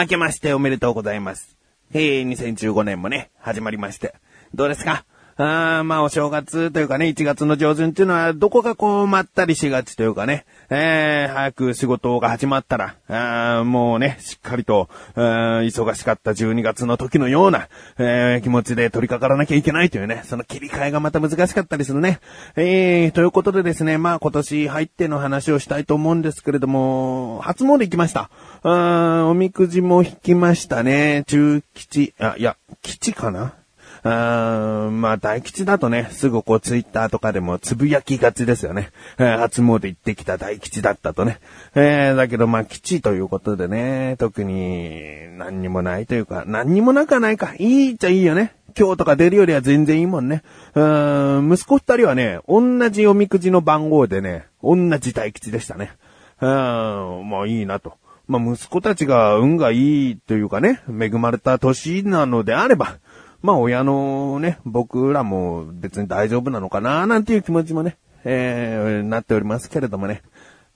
明けましておめでとうございます。えー、2015年もね、始まりまして。どうですか？あーまあ、お正月というかね、1月の上旬っていうのは、どこかこう、まったりしがちというかね、えー、早く仕事が始まったら、あーもうね、しっかりと、あー忙しかった12月の時のような、えー、気持ちで取り掛からなきゃいけないというね、その切り替えがまた難しかったりするね。えー、ということでですね、まあ今年入っての話をしたいと思うんですけれども、初詣行きました。あーおみくじも引きましたね。中吉、あ、いや、吉かなまあ、大吉だとね、すぐこうツイッターとかでもつぶやきがちですよね。えー初詣行ってきた大吉だったとね。えーだけどまあ、吉ということでね、特に何にもないというか、何にもなくはないか。いいっちゃいいよね。今日とか出るよりは全然いいもんね。うん、息子二人はね、同じおみくじの番号でね、同じ大吉でしたね。うん、まあいいなと。まあ息子たちが運がいいというかね、恵まれた年なのであれば、まあ親のね、僕らも別に大丈夫なのかななんていう気持ちもね、えー、なっておりますけれどもね。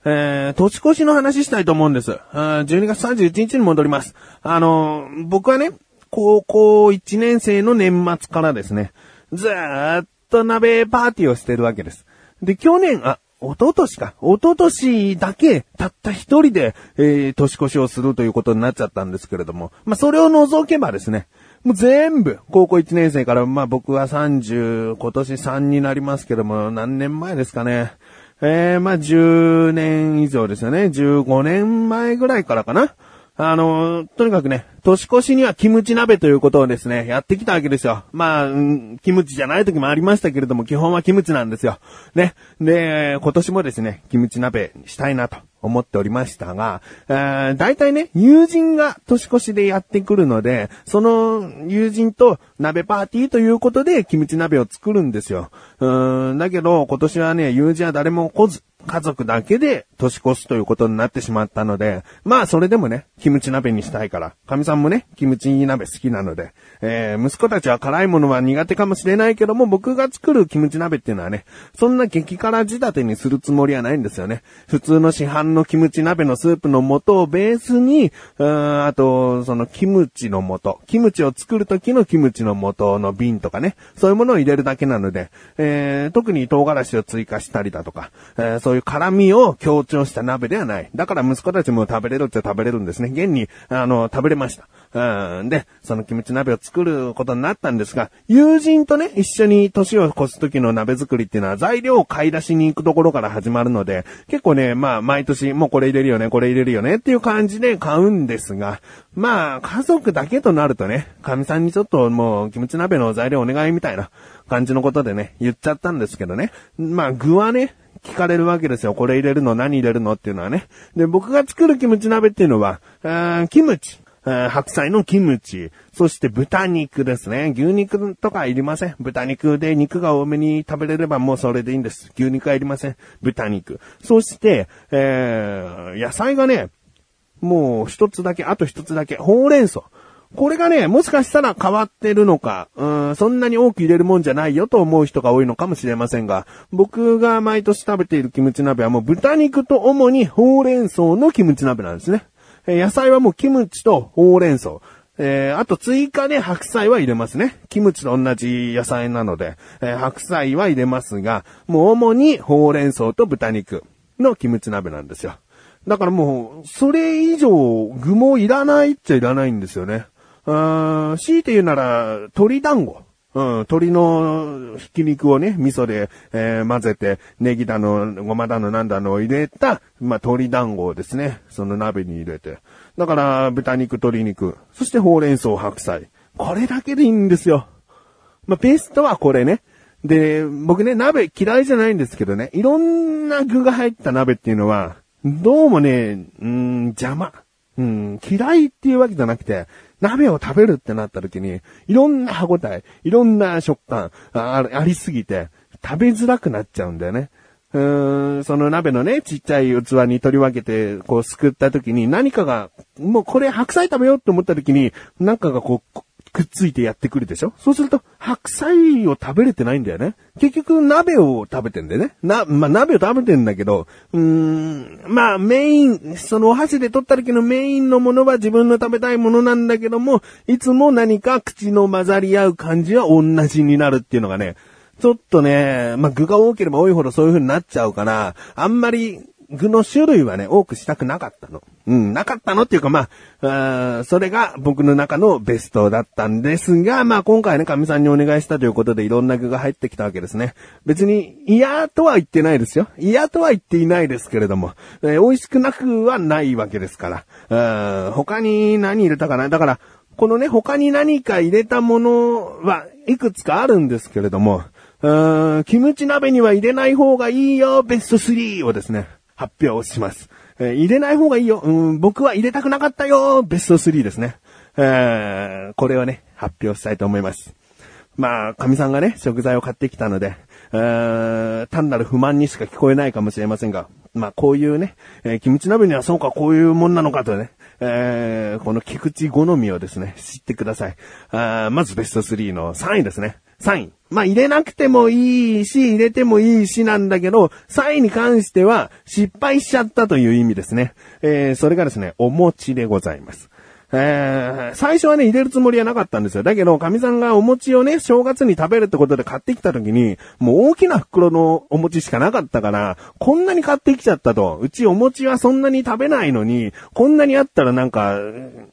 えー、年越しの話したいと思うんです。12月31日に戻ります。あのー僕はね、高校1年生の年末からですね、ずーっと鍋パーティーをしてるわけです。で、去年、あ、一昨年か。一昨年だけ、たった一人で、えー年越しをするということになっちゃったんですけれども、まあ、それを除けばですね、もう全部、高校1年生から、まあ、僕は30、今年3になりますけども、何年前ですかね。えー、まあ、10年以上ですよね。15年前ぐらいからかな。あの、とにかくね、年越しにはキムチ鍋ということをですね、やってきたわけですよ。まあ、うんキムチじゃない時もありましたけれども、基本はキムチなんですよ。ね。で、今年もですね、キムチ鍋したいなと思っておりましたが、えー大体ね、友人が年越しでやってくるので、その友人と鍋パーティーということで、キムチ鍋を作るんですよ。うん、だけど、今年はね、友人は誰も来ず、家族だけで年越すということになってしまったので、まあそれでもね、キムチ鍋にしたいから、神さんもね、キムチ鍋好きなので、えー息子たちは辛いものは苦手かもしれないけども、僕が作るキムチ鍋っていうのはね、そんな激辛仕立てにするつもりはないんですよね。普通の市販のキムチ鍋のスープの素をベースに、うーんあと、そのキムチの素、キムチを作る時のキムチの素の瓶とかね、そういうものを入れるだけなので、えー特に唐辛子を追加したりだとか、えーそういう辛味を強調した鍋ではない。だから息子たちも食べれるっちゃ食べれるんですね。現に、あの、食べれました。うんで、そのキムチ鍋を作ることになったんですが、友人とね、一緒に年を越す時の鍋作りっていうのは材料を買い出しに行くところから始まるので、結構ね、まあ、毎年もうこれ入れるよね、これ入れるよねっていう感じで買うんですが、まあ、家族だけとなるとね、神さんにちょっともう、キムチ鍋の材料お願いみたいな感じのことでね、言っちゃったんですけどね。まあ、具はね、聞かれるわけですよ。これ入れるの何入れるのっていうのはね。で、僕が作るキムチ鍋っていうのは、あーキムチ。白菜のキムチ。そして豚肉ですね。牛肉とかいりません。豚肉で肉が多めに食べれればもうそれでいいんです。牛肉はいりません。豚肉。そして、えー、野菜がね、もう一つだけ、あと一つだけ、ほうれん草。これがね、もしかしたら変わってるのか、うん、そんなに多く入れるもんじゃないよと思う人が多いのかもしれませんが、僕が毎年食べているキムチ鍋はもう豚肉と主にほうれん草のキムチ鍋なんですね。え野菜はもうキムチとほうれん草。えーあと追加で白菜は入れますね。キムチと同じ野菜なので、えー白菜は入れますが、もう主にほうれん草と豚肉のキムチ鍋なんですよ。だからもう、それ以上具もいらないっちゃいらないんですよね。あーん強いて言うなら、鶏団子。うん、鶏のひき肉をね、味噌で、えー混ぜて、ネギだの、ごまだのなんだのを入れた、まあ、鶏団子をですね、その鍋に入れて。だから、豚肉、鶏肉、そしてほうれん草、白菜。これだけでいいんですよ。まあ、ベストはこれね。で、僕ね、鍋嫌いじゃないんですけどね、いろんな具が入った鍋っていうのは、どうもね、うん、邪魔。うん、嫌いっていうわけじゃなくて、鍋を食べるってなった時に、いろんな歯応え、いろんな食感あありすぎて、食べづらくなっちゃうんだよね。うーん、その鍋のね、ちっちゃい器に取り分けて、こう、すくった時に何かが、もうこれ白菜食べようって思った時に、なんかがこう、くっついてやってくるでしょ？そうすると、白菜を食べれてないんだよね。結局、鍋を食べてんだよね。な、まあ、鍋を食べてんだけど、うーん、まあ、メイン、そのお箸で取った時のメインのものは自分の食べたいものなんだけども、いつも何か口の混ざり合う感じは同じになるっていうのがね、ちょっとね、まあ、具が多ければ多いほどそういう風になっちゃうから、あんまり具の種類はね、多くしたくなかったの。うん、なかったのっていうか、まあ、あそれが僕の中のベストだったんですが、まあ今回ね、神さんにお願いしたということでいろんな具が入ってきたわけですね。別に嫌とは言ってないですよ。嫌とは言っていないですけれども、えー、美味しくなくはないわけですから。うん他に何入れたかな？だから、このね、他に何か入れたものはいくつかあるんですけれども、うんキムチ鍋には入れない方がいいよ、ベスト3をですね、発表します。えー、入れない方がいいよ。うん、僕は入れたくなかったよ。ベスト3ですね。えー、これをね、発表したいと思います。まあ、神さんがね、食材を買ってきたので、えー、単なる不満にしか聞こえないかもしれませんが、まあ、こういうね、えー、キムチ鍋にはそうか、こういうもんなのかとね、えー、この菊池好みをですね、知ってください。あまずベスト3の3位ですね。3位。まあ、入れなくてもいいし、入れてもいいしなんだけど、3位に関しては失敗しちゃったという意味ですね。えー、それがですね、お餅でございます。えー、最初はね、入れるつもりはなかったんですよ。だけど、神さんがお餅をね、正月に食べるってことで買ってきた時に、もう大きな袋のお餅しかなかったから、こんなに買ってきちゃったと。うちお餅はそんなに食べないのに、こんなにあったらなんか、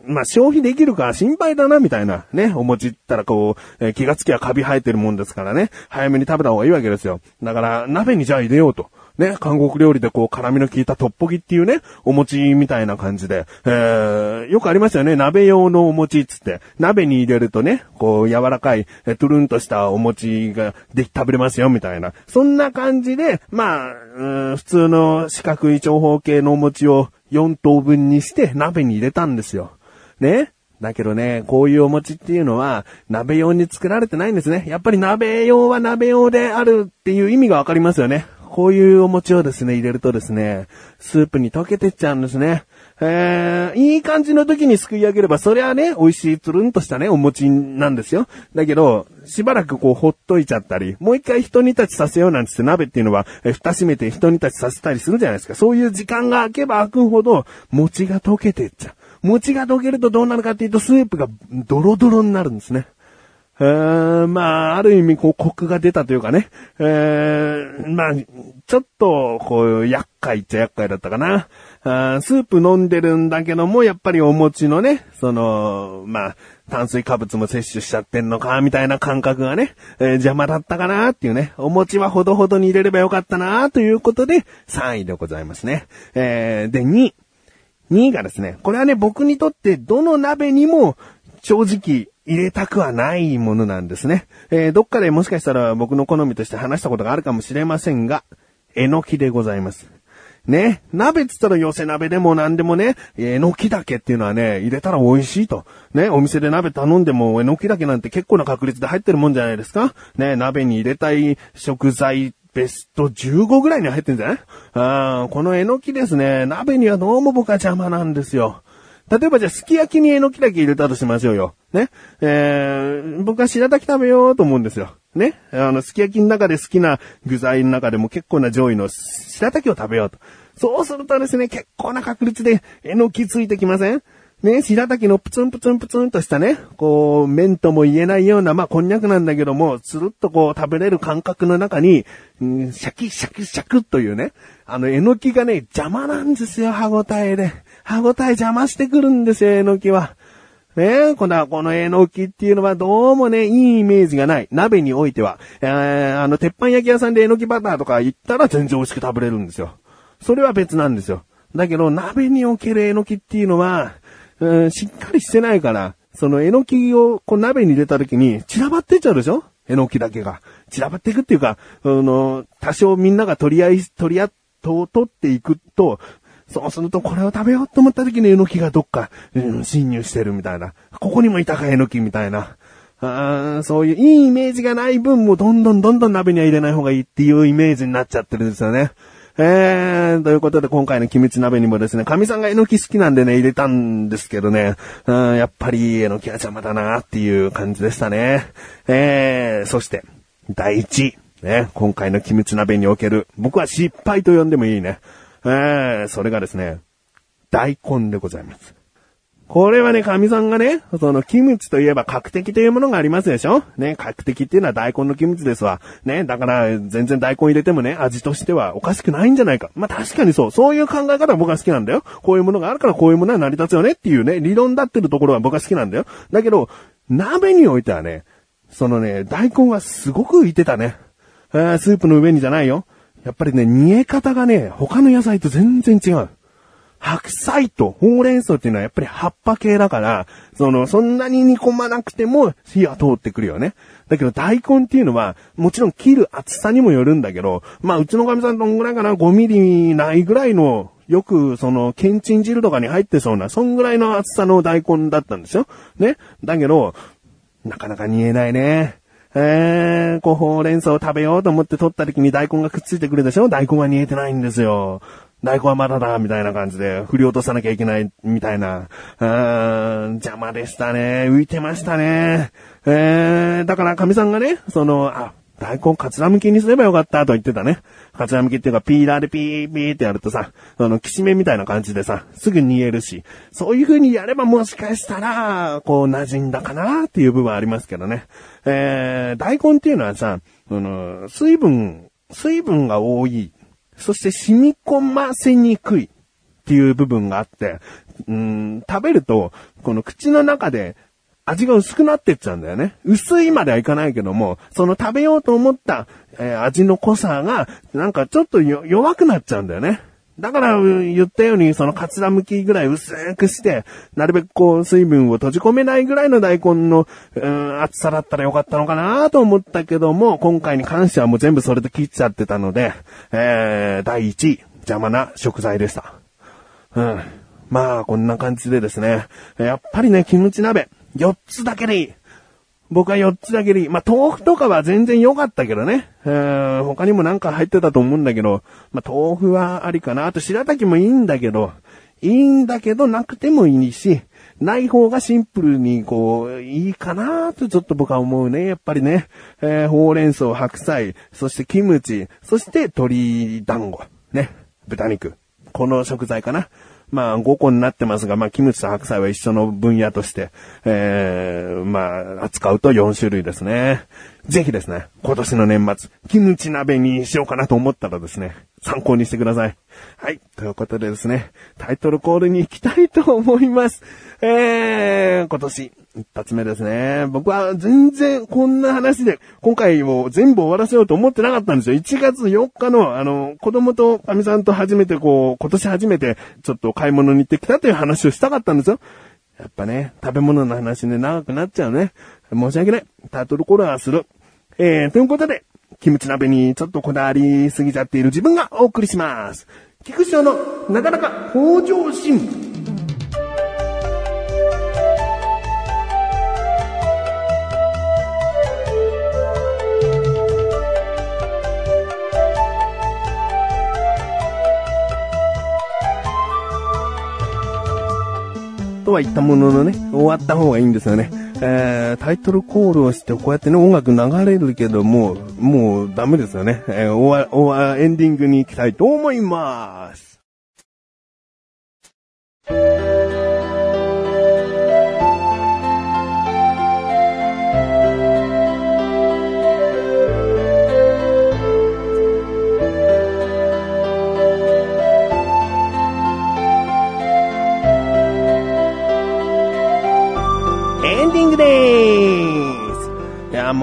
まあ、消費できるか心配だな、みたいな。ね、お餅ったらこう、えー、気がつきはカビ生えてるもんですからね、早めに食べた方がいいわけですよ。だから、鍋にじゃあ入れようと。ね、韓国料理でこう、辛味の効いたトッポギっていうね、お餅みたいな感じで、えー、よくありますよね、鍋用のお餅つって、鍋に入れるとね、こう、柔らかい、えトゥルンとしたお餅ができ、食べれますよ、みたいな。そんな感じで、まあ、普通の四角い長方形のお餅を4等分にして鍋に入れたんですよ。ね。だけどね、こういうお餅っていうのは、鍋用に作られてないんですね。やっぱり鍋用は鍋用であるっていう意味がわかりますよね。こういうお餅をですね、入れるとですね、スープに溶けてっちゃうんですね。えー、いい感じの時にすくい上げれば、そりゃね、美味しいつるんとしたね、お餅なんですよ。だけど、しばらくこう、ほっといちゃったり、もう一回人に立ちさせようなんつって鍋っていうのは、蓋閉めて人に立ちさせたりするじゃないですか。そういう時間が空けば空くほど、餅が溶けてっちゃう。餅が溶けるとどうなるかっていうと、スープがドロドロになるんですね。えー、まあ、ある意味、こう、コクが出たというかね。えー、まあ、ちょっと、こう、厄介っちゃ厄介だったかな。あスープ飲んでるんだけども、やっぱりお餅のね、その、まあ、炭水化物も摂取しちゃってんのか、みたいな感覚がね、えー、邪魔だったかなっていうね、お餅はほどほどに入れればよかったなということで、3位でございますね。えー、で、2位。2位がですね、これはね、僕にとってどの鍋にも正直入れたくはないものなんですね。えー、どっかでもしかしたら僕の好みとして話したことがあるかもしれませんが、えのきでございます。ね、鍋つったら寄せ鍋でも何でもね、えのきだけっていうのはね、入れたら美味しいと。ね、お店で鍋頼んでもえのきだけなんて結構な確率で入ってるもんじゃないですかね、鍋に入れたい食材ベスト15ぐらいに入ってんじゃない？あこのえのきですね、鍋にはどうも僕は邪魔なんですよ。例えばじゃあ、すき焼きにえのきだけ入れたとしましょうよ。ね。えー、僕は白滝食べようと思うんですよ。ね。あの、すき焼きの中で好きな具材の中でも結構な上位の白滝を食べようと。そうするとですね、結構な確率でえのきついてきません？ね、白滝のプツンプツンプツンとしたね、こう、麺とも言えないような、まあ、こんにゃくなんだけども、つるっとこう、食べれる感覚の中に、うん、シャキシャキシャクというね、あの、えのきがね、邪魔なんですよ、歯応えで。歯応え邪魔してくるんですよ、えのきは。ねえこの、このえのきっていうのはどうもね、いいイメージがない。鍋においては。えー、あの、鉄板焼き屋さんでえのきバターとか言ったら全然美味しく食べれるんですよ。それは別なんですよ。だけど、鍋におけるえのきっていうのは、うん、しっかりしてないから、そのえのきをこう鍋に入れた時に散らばってっちゃうでしょ？えのきだけが。散らばっていくっていうか、あの、多少みんなが取り合い、取り合っと、取っていくと、そうするとこれを食べようと思った時にえのきがどっか、うん、侵入してるみたいな。ここにもいたかえのきみたいな。あそういういいイメージがない分もどんどんどんどん鍋には入れない方がいいっていうイメージになっちゃってるんですよね。えー、ということで今回のキムチ鍋にもですね、神さんがえのき好きなんでね、入れたんですけどね、うん、やっぱりえのきは邪魔だなっていう感じでしたね。えー、そして、第1位。ね、今回のキムチ鍋における、僕は失敗と呼んでもいいね。えー、それがですね、大根でございます。これはね、神さんがね、その、キムチといえば角的というものがありますでしょ？ね、角的っていうのは大根のキムチですわ。ね、だから、全然大根入れてもね、味としてはおかしくないんじゃないか。まあ、確かにそう。そういう考え方は僕は好きなんだよ。こういうものがあるからこういうものは成り立つよねっていうね、理論だってるところは僕は好きなんだよ。だけど、鍋においてはね、そのね、大根はすごく浮いてたね。えー、スープの上にじゃないよ。やっぱりね、煮え方がね、他の野菜と全然違う。白菜とほうれん草っていうのはやっぱり葉っぱ系だから、その、そんなに煮込まなくても火は通ってくるよね。だけど大根っていうのは、もちろん切る厚さにもよるんだけど、まあうちの神さんどんぐらいかな、5ミリないぐらいの、よくその、けんちん汁とかに入ってそうな、そんぐらいの厚さの大根だったんですよ。ね？だけど、なかなか煮えないね。えー、こう、ほうれん草を食べようと思って取った時に大根がくっついてくるでしょ？大根は煮えてないんですよ。大根はまだだ、みたいな感じで、振り落とさなきゃいけない、みたいな。うーん、邪魔でしたね。浮いてましたね。えー、だから、神さんがね、その、あ、大根カツラ向きにすればよかったと言ってたね。カツラ向きっていうか、ピーラーでピーピーってやるとさ、その、きしめみたいな感じでさ、すぐ煮えるし、そういう風にやればもしかしたら、こう、馴染んだかなっていう部分ありますけどね。えー、大根っていうのはさ、その、水分、水分が多いそして染み込ませにくいっていう部分があって、うん、食べると、この口の中で味が薄くなってっちゃうんだよね。薄いまではいかないけども、その食べようと思った、えー、味の濃さが、なんかちょっと弱くなっちゃうんだよね。だから言ったように、そのカツラ向きぐらい薄くして、なるべくこう水分を閉じ込めないぐらいの大根の、うん、厚さだったらよかったのかなと思ったけども、今回に関してはもう全部それで切っちゃってたので、えー、第1位、邪魔な食材でした。うん。まあ、こんな感じでですね。やっぱりね、キムチ鍋、4つだけでいい。僕は4つだけでいい。まあ、豆腐とかは全然良かったけどね。えー、他にもなんか入ってたと思うんだけど、まあ、豆腐はありかな。あと白滝もいいんだけど、いいんだけどなくてもいいし、ない方がシンプルにこう、いいかなとちょっと僕は思うね。やっぱりね。えー、ほうれん草、白菜、そしてキムチ、そして鶏団子。ね。豚肉。この食材かな。まあ5個になってますが、まあキムチと白菜は一緒の分野として、えー、まあ扱うと4種類ですね。ぜひですね、今年の年末、キムチ鍋にしようかなと思ったらですね、参考にしてください。はい。ということでですね、タイトルコールに行きたいと思います。えー、今年、一発目ですね。僕は全然こんな話で、今回を全部終わらせようと思ってなかったんですよ。1月4日の、あの、子供と神さんと初めてこう、今年初めてちょっと買い物に行ってきたという話をしたかったんですよ。やっぱね、食べ物の話で長くなっちゃうね。申し訳ない。タイトルコールはする。えー、ということで、キムチ鍋にちょっとこだわりすぎちゃっている自分がお送りします。菊池のなかなか向上心。とは言ったもののね、終わった方がいいんですよね。えー、タイトルコールをして、こうやってね、音楽流れるけども、もうダメですよね。えー、終わ、終わ、エンディングに行きたいと思います。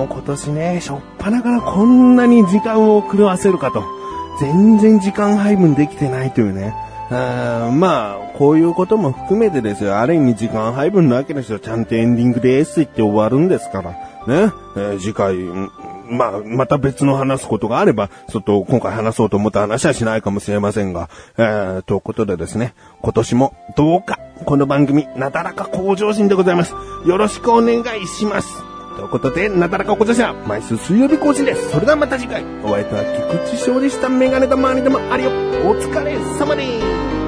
今年ね、しょっぱなからこんなに時間を狂わせるかと。全然時間配分できてないというね。あまあ、こういうことも含めてですよ。ある意味時間配分なわけですよ。ちゃんとエンディングです言って終わるんですから。ね。えー、次回、まあ、また別の話すことがあれば、ちょっと今回話そうと思った話はしないかもしれませんが、えー、ということでですね、今年もどうか、この番組、なだらか向上心でございます。よろしくお願いします。ということで、なだらかおこちゃしゃ毎週水曜日更新です。それではまた次回、お相手は菊池勝利したメガネたまわりでもあるよ。お疲れ様です。